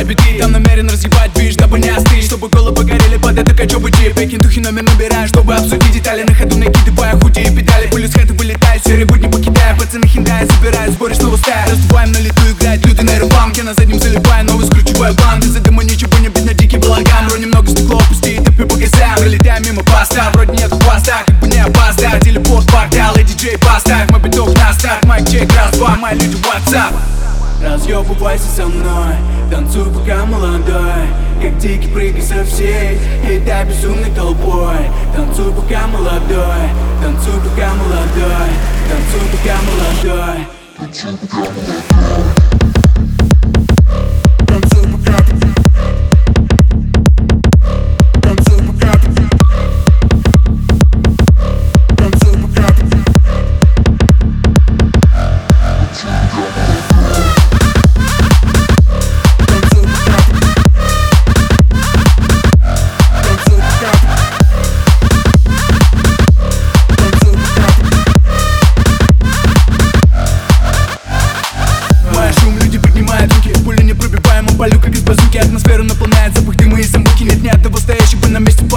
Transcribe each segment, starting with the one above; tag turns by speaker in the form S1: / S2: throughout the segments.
S1: разгребать битки Там намерен разъебать бич, дабы не остыть. Чтобы головы горели под это качобы чип Пекиндухи номер набираю, чтобы обсудить детали. На ходу накиды, бая, худи и педали. Пыль с хэта вылетает, серый не покидая, Пацаны хиндая, забирают, сборе снова стая Раздуваем на лету, играть, люди на нейробанк Я на заднем залипаю, новый скручиваю план Из-за дыма ничего не видно, дикий балаган. Вроде немного стекло, пусти и топи по гасям Пролетаем мимо паста, вроде нет хвоста Как бы не опоздать, телепорт, портал и диджей поставь. Мой биток на старт, майк чек, раз, два, мои люди, WhatsApp. Разъебывайся со мной, танцуй пока молодой. Как дикий прыгай со всей этой безумной толпой. Танцуй пока молодой, танцуй пока молодой. Танцуй пока молодой. Танцуй пока Танцуй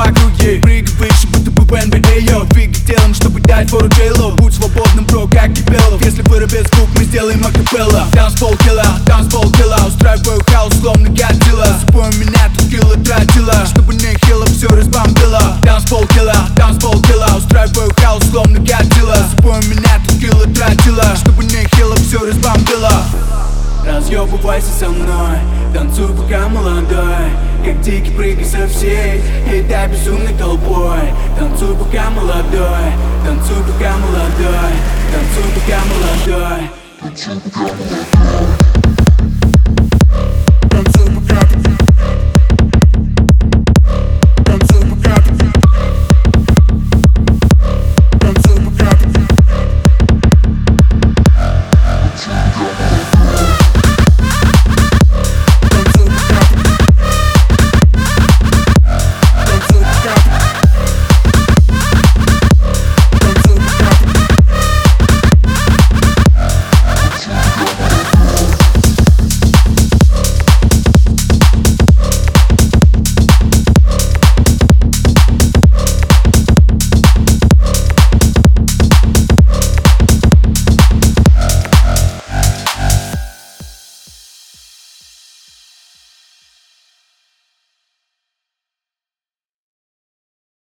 S1: округе. Прыгай выше, будто бы в NBA, йо Двигай телом, чтобы дать фору Джейло Будь свободным, бро, как Кипелов. Если вырубит звук, мы сделаем акапелла Танцпол Разъебывайся со мной. Танцуй пока молодой. Как дикий прыгай со всей этой безумной толпой. Танцуй пока молодой. Танцуй пока молодой. Танцуй пока молодой. Танцуй пока молодой